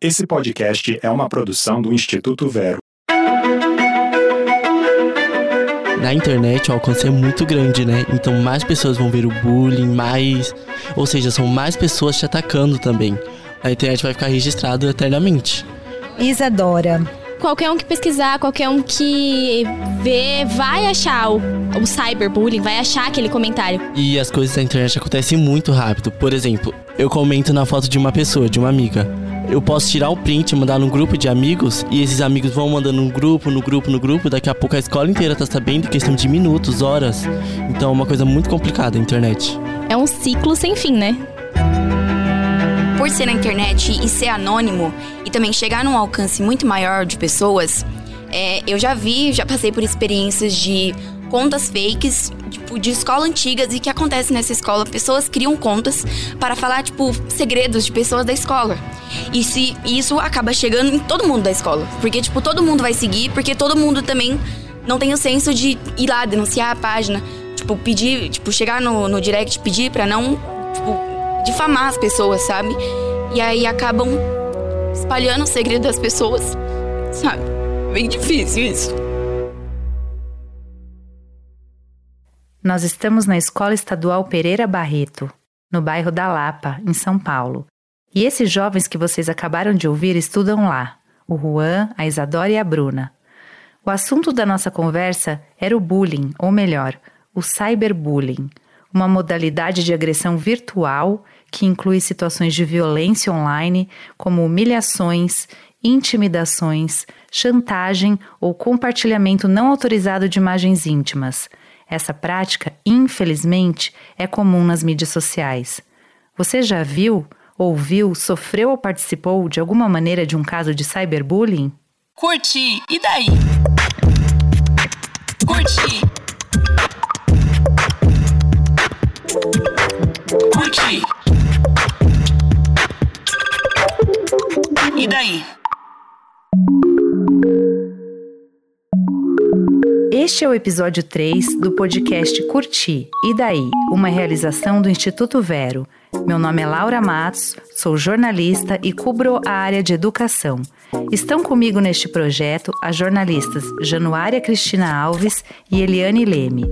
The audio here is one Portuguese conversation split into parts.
Esse podcast é uma produção do Instituto Vero. Na internet o alcance é muito grande, né? Então mais pessoas vão ver o bullying, mais. Ou seja, são mais pessoas te atacando também. A internet vai ficar registrado eternamente. Isadora. Qualquer um que pesquisar, qualquer um que vê, vai achar o, o cyberbullying, vai achar aquele comentário. E as coisas da internet acontecem muito rápido. Por exemplo, eu comento na foto de uma pessoa, de uma amiga. Eu posso tirar o print, mandar num grupo de amigos, e esses amigos vão mandando no grupo, no grupo, no grupo. Daqui a pouco a escola inteira tá sabendo questão de minutos, horas. Então é uma coisa muito complicada a internet. É um ciclo sem fim, né? por ser na internet e ser anônimo e também chegar num alcance muito maior de pessoas, é, eu já vi, já passei por experiências de contas fakes, tipo, de escola antigas e que acontece nessa escola. Pessoas criam contas para falar, tipo, segredos de pessoas da escola. E se isso acaba chegando em todo mundo da escola. Porque, tipo, todo mundo vai seguir, porque todo mundo também não tem o senso de ir lá denunciar a página. Tipo, pedir, tipo, chegar no, no direct pedir para não, tipo, difamar as pessoas, sabe? E aí acabam espalhando o segredo das pessoas, sabe? Bem difícil isso. Nós estamos na Escola Estadual Pereira Barreto, no bairro da Lapa, em São Paulo. E esses jovens que vocês acabaram de ouvir estudam lá: o Juan, a Isadora e a Bruna. O assunto da nossa conversa era o bullying, ou melhor, o cyberbullying, uma modalidade de agressão virtual que inclui situações de violência online, como humilhações, intimidações, chantagem ou compartilhamento não autorizado de imagens íntimas. Essa prática, infelizmente, é comum nas mídias sociais. Você já viu, ouviu, sofreu ou participou de alguma maneira de um caso de cyberbullying? Curti, e daí? Curti. Curti. E daí? Este é o episódio 3 do podcast Curti e Daí, uma realização do Instituto Vero. Meu nome é Laura Matos, sou jornalista e cubro a área de educação. Estão comigo neste projeto as jornalistas Januária Cristina Alves e Eliane Leme.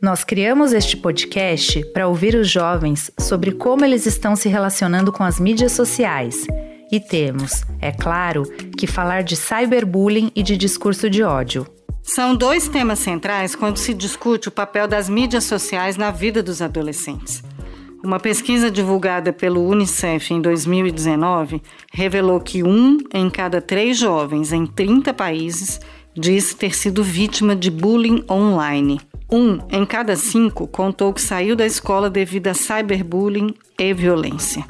Nós criamos este podcast para ouvir os jovens sobre como eles estão se relacionando com as mídias sociais e temos, é claro, que falar de cyberbullying e de discurso de ódio. São dois temas centrais quando se discute o papel das mídias sociais na vida dos adolescentes. Uma pesquisa divulgada pelo Unicef em 2019 revelou que um em cada três jovens em 30 países diz ter sido vítima de bullying online. Um em cada cinco contou que saiu da escola devido a cyberbullying e violência.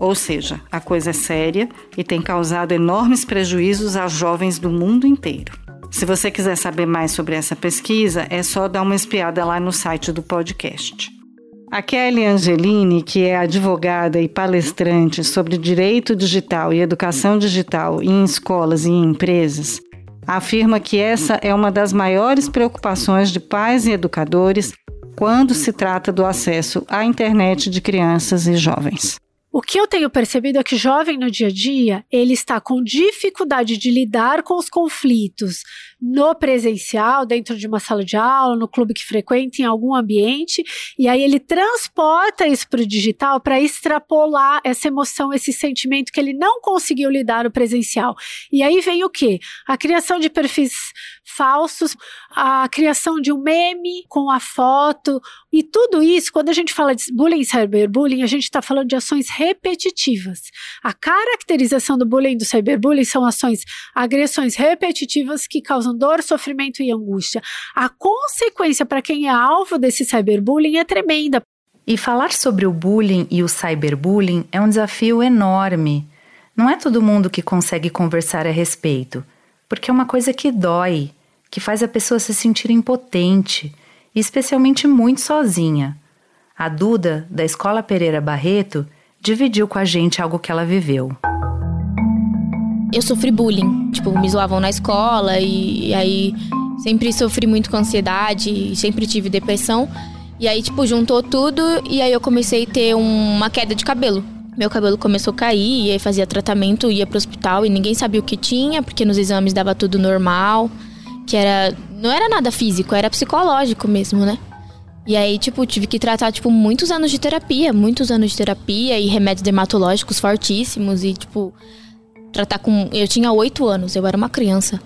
Ou seja, a coisa é séria e tem causado enormes prejuízos aos jovens do mundo inteiro. Se você quiser saber mais sobre essa pesquisa, é só dar uma espiada lá no site do podcast. A Kelly Angelini, que é advogada e palestrante sobre direito digital e educação digital em escolas e em empresas, afirma que essa é uma das maiores preocupações de pais e educadores quando se trata do acesso à internet de crianças e jovens. O que eu tenho percebido é que jovem no dia a dia, ele está com dificuldade de lidar com os conflitos no presencial, dentro de uma sala de aula, no clube que frequenta, em algum ambiente, e aí ele transporta isso para o digital para extrapolar essa emoção, esse sentimento que ele não conseguiu lidar no presencial. E aí vem o quê? A criação de perfis falsos, a criação de um meme com a foto, e tudo isso, quando a gente fala de bullying e cyberbullying, a gente está falando de ações repetitivas. A caracterização do bullying e do cyberbullying são ações, agressões repetitivas que causam dor, sofrimento e angústia. A consequência para quem é alvo desse cyberbullying é tremenda. E falar sobre o bullying e o cyberbullying é um desafio enorme. Não é todo mundo que consegue conversar a respeito, porque é uma coisa que dói, que faz a pessoa se sentir impotente e especialmente muito sozinha. A Duda, da Escola Pereira Barreto, dividiu com a gente algo que ela viveu. Eu sofri bullying, tipo, me zoavam na escola e, e aí sempre sofri muito com ansiedade, sempre tive depressão. E aí, tipo, juntou tudo e aí eu comecei a ter uma queda de cabelo. meu cabelo começou a cair, e aí fazia tratamento, ia pro hospital e ninguém sabia o que tinha, porque nos exames dava tudo normal, que era não era nada físico, era psicológico mesmo, né? E aí, tipo, tive que tratar, tipo, muitos anos de terapia, muitos anos de terapia e remédios dermatológicos fortíssimos e, tipo, tratar com. Eu tinha oito anos, eu era uma criança.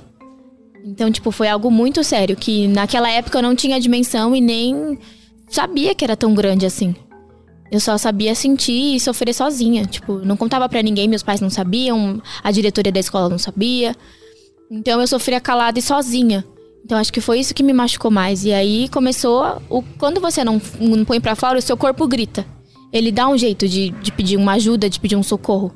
Então, tipo, foi algo muito sério, que naquela época eu não tinha dimensão e nem sabia que era tão grande assim. Eu só sabia sentir e sofrer sozinha. Tipo, não contava para ninguém, meus pais não sabiam, a diretoria da escola não sabia. Então eu sofria calada e sozinha. Então acho que foi isso que me machucou mais. E aí começou. O, quando você não, não põe pra fora, o seu corpo grita. Ele dá um jeito de, de pedir uma ajuda, de pedir um socorro.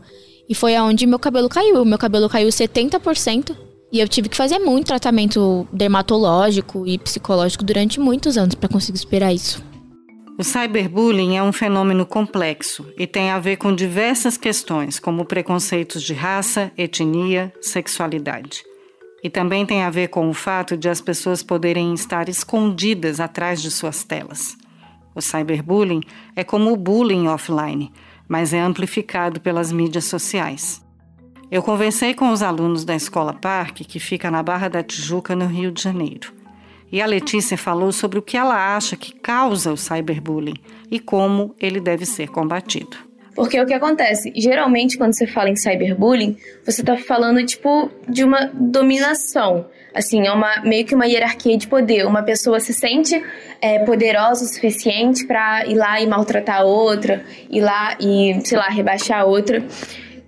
E foi aonde meu cabelo caiu. Meu cabelo caiu 70%. E eu tive que fazer muito tratamento dermatológico e psicológico durante muitos anos para conseguir superar isso. O cyberbullying é um fenômeno complexo e tem a ver com diversas questões, como preconceitos de raça, etnia, sexualidade. E também tem a ver com o fato de as pessoas poderem estar escondidas atrás de suas telas. O cyberbullying é como o bullying offline, mas é amplificado pelas mídias sociais. Eu conversei com os alunos da Escola Parque, que fica na Barra da Tijuca, no Rio de Janeiro. E a Letícia falou sobre o que ela acha que causa o cyberbullying e como ele deve ser combatido. Porque o que acontece? Geralmente, quando você fala em cyberbullying, você está falando, tipo, de uma dominação. Assim, é uma, meio que uma hierarquia de poder. Uma pessoa se sente é, poderosa o suficiente para ir lá e maltratar a outra, ir lá e, sei lá, rebaixar a outra.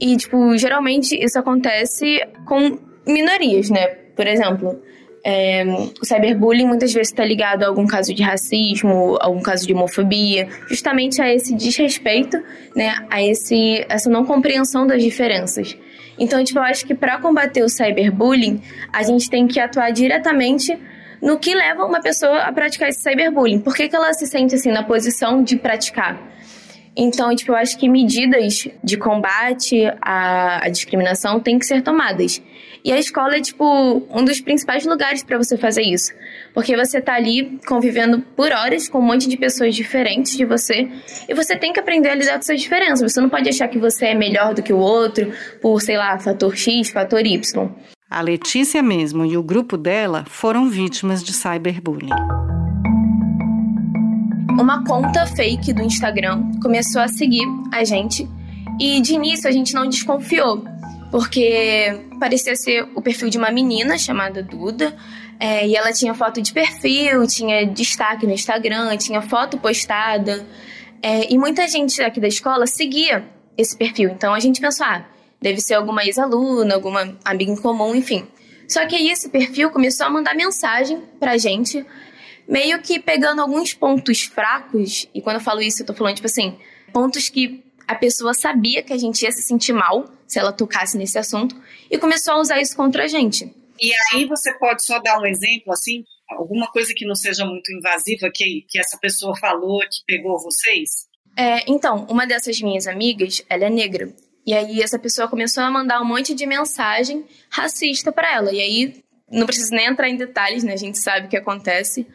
E, tipo, geralmente isso acontece com minorias, né? Por exemplo, é, o cyberbullying muitas vezes está ligado a algum caso de racismo, algum caso de homofobia, justamente a esse desrespeito, né? A esse, essa não compreensão das diferenças. Então, tipo, eu acho que para combater o cyberbullying, a gente tem que atuar diretamente no que leva uma pessoa a praticar esse cyberbullying. Por que, que ela se sente assim na posição de praticar? Então, tipo, eu acho que medidas de combate à, à discriminação têm que ser tomadas. E a escola é, tipo, um dos principais lugares para você fazer isso. Porque você tá ali convivendo por horas com um monte de pessoas diferentes de você. E você tem que aprender a lidar com essas diferenças. Você não pode achar que você é melhor do que o outro por, sei lá, fator X, fator Y. A Letícia mesmo e o grupo dela foram vítimas de cyberbullying uma conta fake do Instagram começou a seguir a gente e de início a gente não desconfiou, porque parecia ser o perfil de uma menina chamada Duda. É, e ela tinha foto de perfil, tinha destaque no Instagram, tinha foto postada. É, e muita gente aqui da escola seguia esse perfil. Então a gente pensou, ah, deve ser alguma ex-aluna, alguma amiga em comum, enfim. Só que aí esse perfil começou a mandar mensagem pra gente meio que pegando alguns pontos fracos, e quando eu falo isso, eu tô falando, tipo assim, pontos que a pessoa sabia que a gente ia se sentir mal se ela tocasse nesse assunto, e começou a usar isso contra a gente. E aí você pode só dar um exemplo, assim, alguma coisa que não seja muito invasiva, que, que essa pessoa falou, que pegou vocês? É, então, uma dessas minhas amigas, ela é negra. E aí essa pessoa começou a mandar um monte de mensagem racista para ela. E aí, não preciso nem entrar em detalhes, né? A gente sabe o que acontece.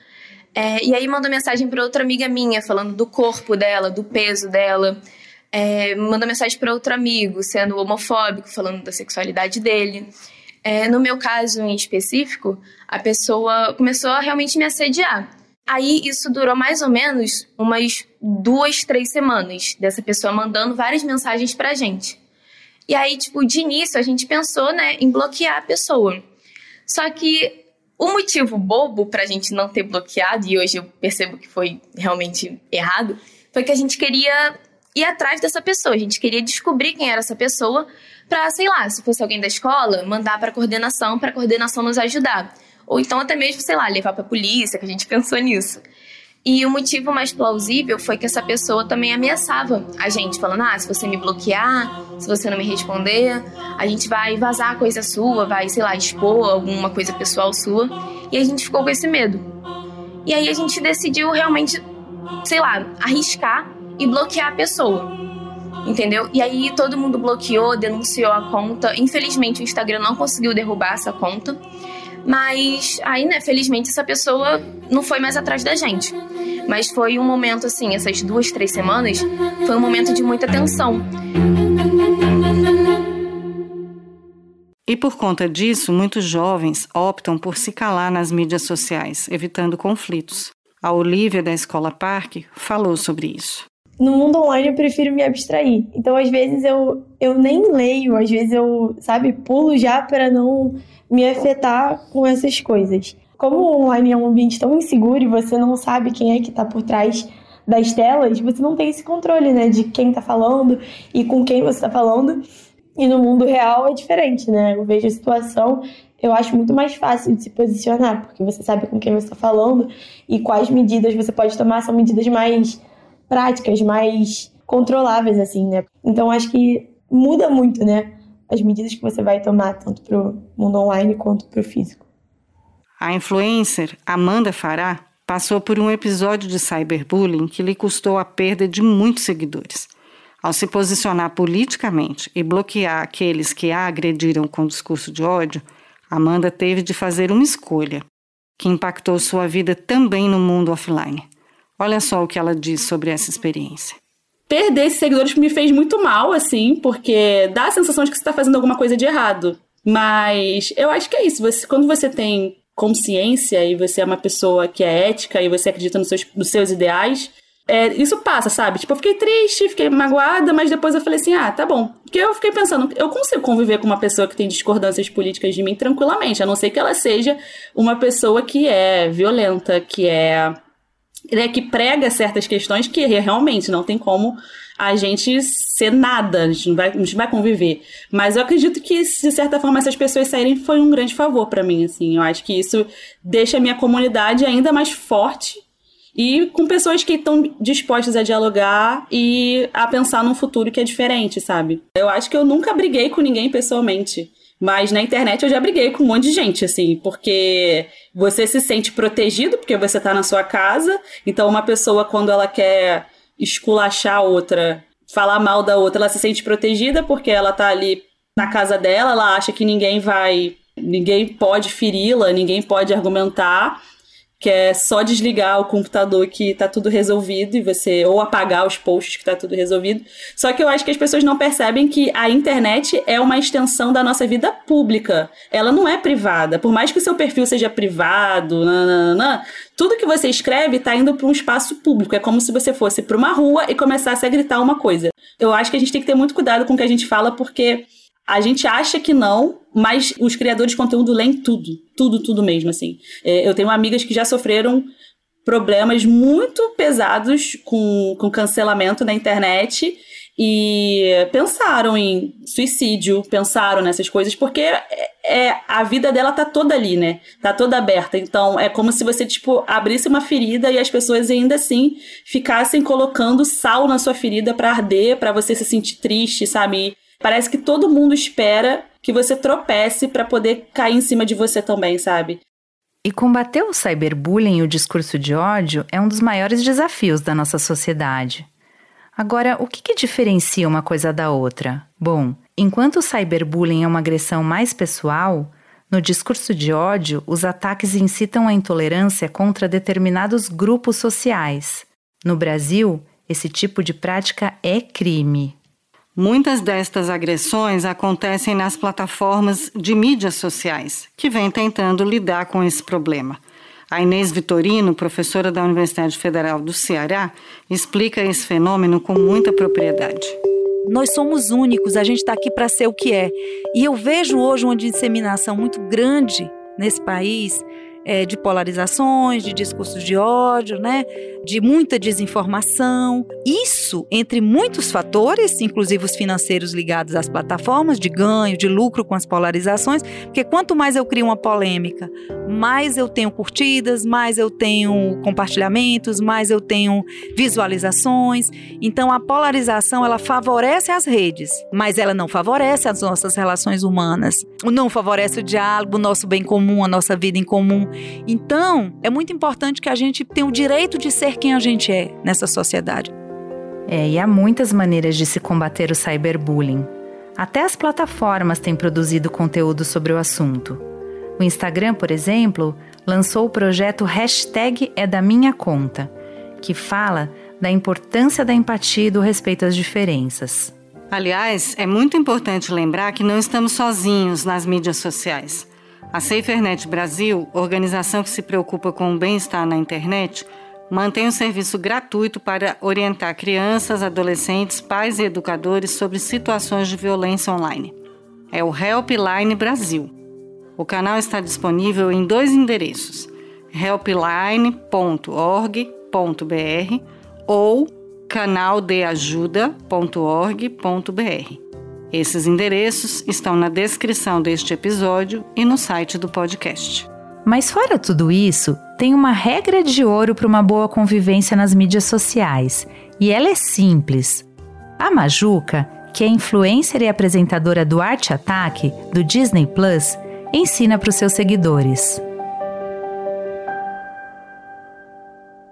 É, e aí mandou mensagem para outra amiga minha, falando do corpo dela, do peso dela. É, mandou mensagem para outro amigo, sendo homofóbico, falando da sexualidade dele. É, no meu caso em específico, a pessoa começou a realmente me assediar. Aí isso durou mais ou menos umas duas, três semanas, dessa pessoa mandando várias mensagens pra gente. E aí, tipo, de início a gente pensou, né, em bloquear a pessoa. Só que o motivo bobo pra gente não ter bloqueado, e hoje eu percebo que foi realmente errado, foi que a gente queria ir atrás dessa pessoa, a gente queria descobrir quem era essa pessoa pra, sei lá, se fosse alguém da escola, mandar pra coordenação, pra coordenação nos ajudar. Ou então até mesmo, sei lá, levar pra polícia, que a gente pensou nisso. E o motivo mais plausível foi que essa pessoa também ameaçava a gente, falando: ah, se você me bloquear, se você não me responder, a gente vai vazar coisa sua, vai, sei lá, expor alguma coisa pessoal sua. E a gente ficou com esse medo. E aí a gente decidiu realmente, sei lá, arriscar e bloquear a pessoa. Entendeu? E aí todo mundo bloqueou, denunciou a conta. Infelizmente o Instagram não conseguiu derrubar essa conta. Mas aí, né, felizmente essa pessoa não foi mais atrás da gente. Mas foi um momento, assim, essas duas, três semanas, foi um momento de muita tensão. E por conta disso, muitos jovens optam por se calar nas mídias sociais, evitando conflitos. A Olivia, da Escola Parque, falou sobre isso. No mundo online eu prefiro me abstrair. Então, às vezes, eu, eu nem leio, às vezes eu, sabe, pulo já para não me afetar com essas coisas. Como o online é um ambiente tão inseguro e você não sabe quem é que está por trás das telas, você não tem esse controle, né, de quem está falando e com quem você está falando. E no mundo real é diferente, né? Eu vejo a situação, eu acho muito mais fácil de se posicionar, porque você sabe com quem você está falando e quais medidas você pode tomar são medidas mais práticas, mais controláveis, assim, né? Então acho que muda muito, né? As medidas que você vai tomar, tanto para o mundo online quanto para o físico. A influencer Amanda Fará passou por um episódio de cyberbullying que lhe custou a perda de muitos seguidores. Ao se posicionar politicamente e bloquear aqueles que a agrediram com discurso de ódio, Amanda teve de fazer uma escolha que impactou sua vida também no mundo offline. Olha só o que ela diz sobre essa experiência. Perder esses seguidores me fez muito mal, assim, porque dá a sensação de que você está fazendo alguma coisa de errado. Mas eu acho que é isso. Você, quando você tem consciência e você é uma pessoa que é ética e você acredita nos seus, nos seus ideais, é, isso passa, sabe? Tipo, eu fiquei triste, fiquei magoada, mas depois eu falei assim: ah, tá bom. Porque eu fiquei pensando, eu consigo conviver com uma pessoa que tem discordâncias políticas de mim tranquilamente, a não ser que ela seja uma pessoa que é violenta, que é. Né, que prega certas questões que realmente não tem como a gente ser nada, a gente não vai, a gente vai conviver. Mas eu acredito que, de certa forma, essas pessoas saírem foi um grande favor para mim, assim. Eu acho que isso deixa a minha comunidade ainda mais forte e com pessoas que estão dispostas a dialogar e a pensar num futuro que é diferente, sabe? Eu acho que eu nunca briguei com ninguém pessoalmente. Mas na internet eu já briguei com um monte de gente, assim, porque você se sente protegido porque você tá na sua casa. Então, uma pessoa, quando ela quer esculachar a outra, falar mal da outra, ela se sente protegida porque ela tá ali na casa dela, ela acha que ninguém vai. ninguém pode feri-la, ninguém pode argumentar que é só desligar o computador que tá tudo resolvido e você ou apagar os posts que tá tudo resolvido. Só que eu acho que as pessoas não percebem que a internet é uma extensão da nossa vida pública. Ela não é privada. Por mais que o seu perfil seja privado, nananana, tudo que você escreve tá indo para um espaço público. É como se você fosse para uma rua e começasse a gritar uma coisa. Eu acho que a gente tem que ter muito cuidado com o que a gente fala porque a gente acha que não, mas os criadores de conteúdo leem tudo. Tudo, tudo mesmo, assim. É, eu tenho amigas que já sofreram problemas muito pesados com, com cancelamento na internet e pensaram em suicídio, pensaram nessas coisas, porque é, é, a vida dela tá toda ali, né? Tá toda aberta. Então é como se você, tipo, abrisse uma ferida e as pessoas ainda assim ficassem colocando sal na sua ferida para arder, para você se sentir triste, sabe? Parece que todo mundo espera que você tropece para poder cair em cima de você também, sabe? E combater o cyberbullying e o discurso de ódio é um dos maiores desafios da nossa sociedade. Agora, o que, que diferencia uma coisa da outra? Bom, enquanto o cyberbullying é uma agressão mais pessoal, no discurso de ódio, os ataques incitam a intolerância contra determinados grupos sociais. No Brasil, esse tipo de prática é crime. Muitas destas agressões acontecem nas plataformas de mídias sociais, que vêm tentando lidar com esse problema. A Inês Vitorino, professora da Universidade Federal do Ceará, explica esse fenômeno com muita propriedade. Nós somos únicos, a gente está aqui para ser o que é. E eu vejo hoje uma disseminação muito grande nesse país é, de polarizações, de discursos de ódio, né? de muita desinformação. Isso, entre muitos fatores, inclusive os financeiros ligados às plataformas, de ganho, de lucro com as polarizações, porque quanto mais eu crio uma polêmica, mais eu tenho curtidas, mais eu tenho compartilhamentos, mais eu tenho visualizações. Então a polarização ela favorece as redes, mas ela não favorece as nossas relações humanas. Não favorece o diálogo, o nosso bem comum, a nossa vida em comum. Então, é muito importante que a gente tenha o direito de ser quem a gente é nessa sociedade. É, e há muitas maneiras de se combater o cyberbullying. Até as plataformas têm produzido conteúdo sobre o assunto. O Instagram, por exemplo, lançou o projeto Hashtag é da minha conta, que fala da importância da empatia e do respeito às diferenças. Aliás, é muito importante lembrar que não estamos sozinhos nas mídias sociais. A SaferNet Brasil, organização que se preocupa com o bem-estar na internet, mantém um serviço gratuito para orientar crianças, adolescentes, pais e educadores sobre situações de violência online. É o Helpline Brasil. O canal está disponível em dois endereços: helpline.org.br ou canaldeajuda.org.br. Esses endereços estão na descrição deste episódio e no site do podcast. Mas fora tudo isso, tem uma regra de ouro para uma boa convivência nas mídias sociais, e ela é simples. A Majuca, que é influencer e apresentadora do Arte Ataque do Disney Plus, ensina para os seus seguidores.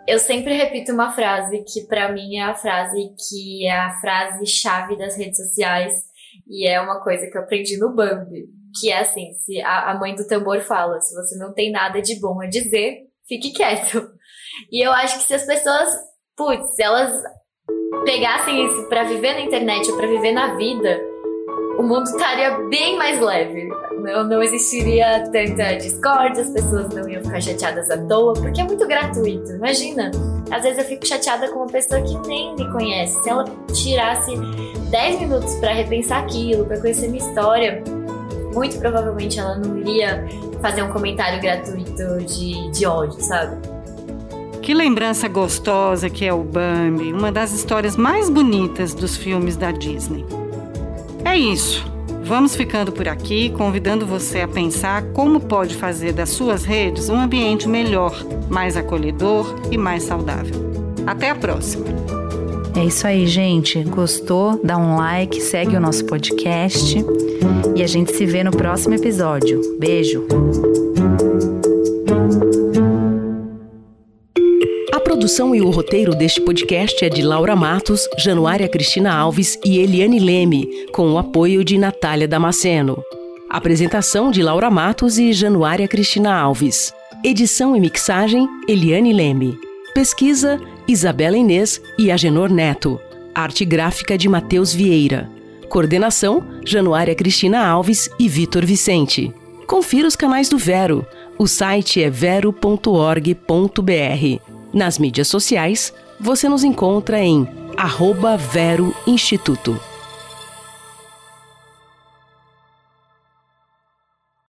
Eu sempre repito uma frase que para mim é a frase que é a frase chave das redes sociais e é uma coisa que eu aprendi no Bambi, que é assim, se a, a mãe do tambor fala, se você não tem nada de bom a dizer, fique quieto. E eu acho que se as pessoas, putz, elas pegassem isso para viver na internet ou para viver na vida, o mundo estaria bem mais leve. Não, não existiria tanta discórdia, as pessoas não iam ficar chateadas à toa, porque é muito gratuito. Imagina, às vezes eu fico chateada com uma pessoa que nem me conhece. Se ela tirasse 10 minutos para repensar aquilo, para conhecer minha história, muito provavelmente ela não iria fazer um comentário gratuito de, de ódio, sabe? Que lembrança gostosa que é o Bambi, uma das histórias mais bonitas dos filmes da Disney. É isso. Vamos ficando por aqui, convidando você a pensar como pode fazer das suas redes um ambiente melhor, mais acolhedor e mais saudável. Até a próxima! É isso aí, gente. Gostou? Dá um like, segue o nosso podcast e a gente se vê no próximo episódio. Beijo! A produção e o roteiro deste podcast é de Laura Matos, Januária Cristina Alves e Eliane Leme, com o apoio de Natália Damasceno. Apresentação de Laura Matos e Januária Cristina Alves. Edição e mixagem, Eliane Leme. Pesquisa, Isabela Inês e Agenor Neto. Arte gráfica de Matheus Vieira. Coordenação, Januária Cristina Alves e Vitor Vicente. Confira os canais do Vero. O site é vero.org.br. Nas mídias sociais, você nos encontra em arroba Vero Instituto.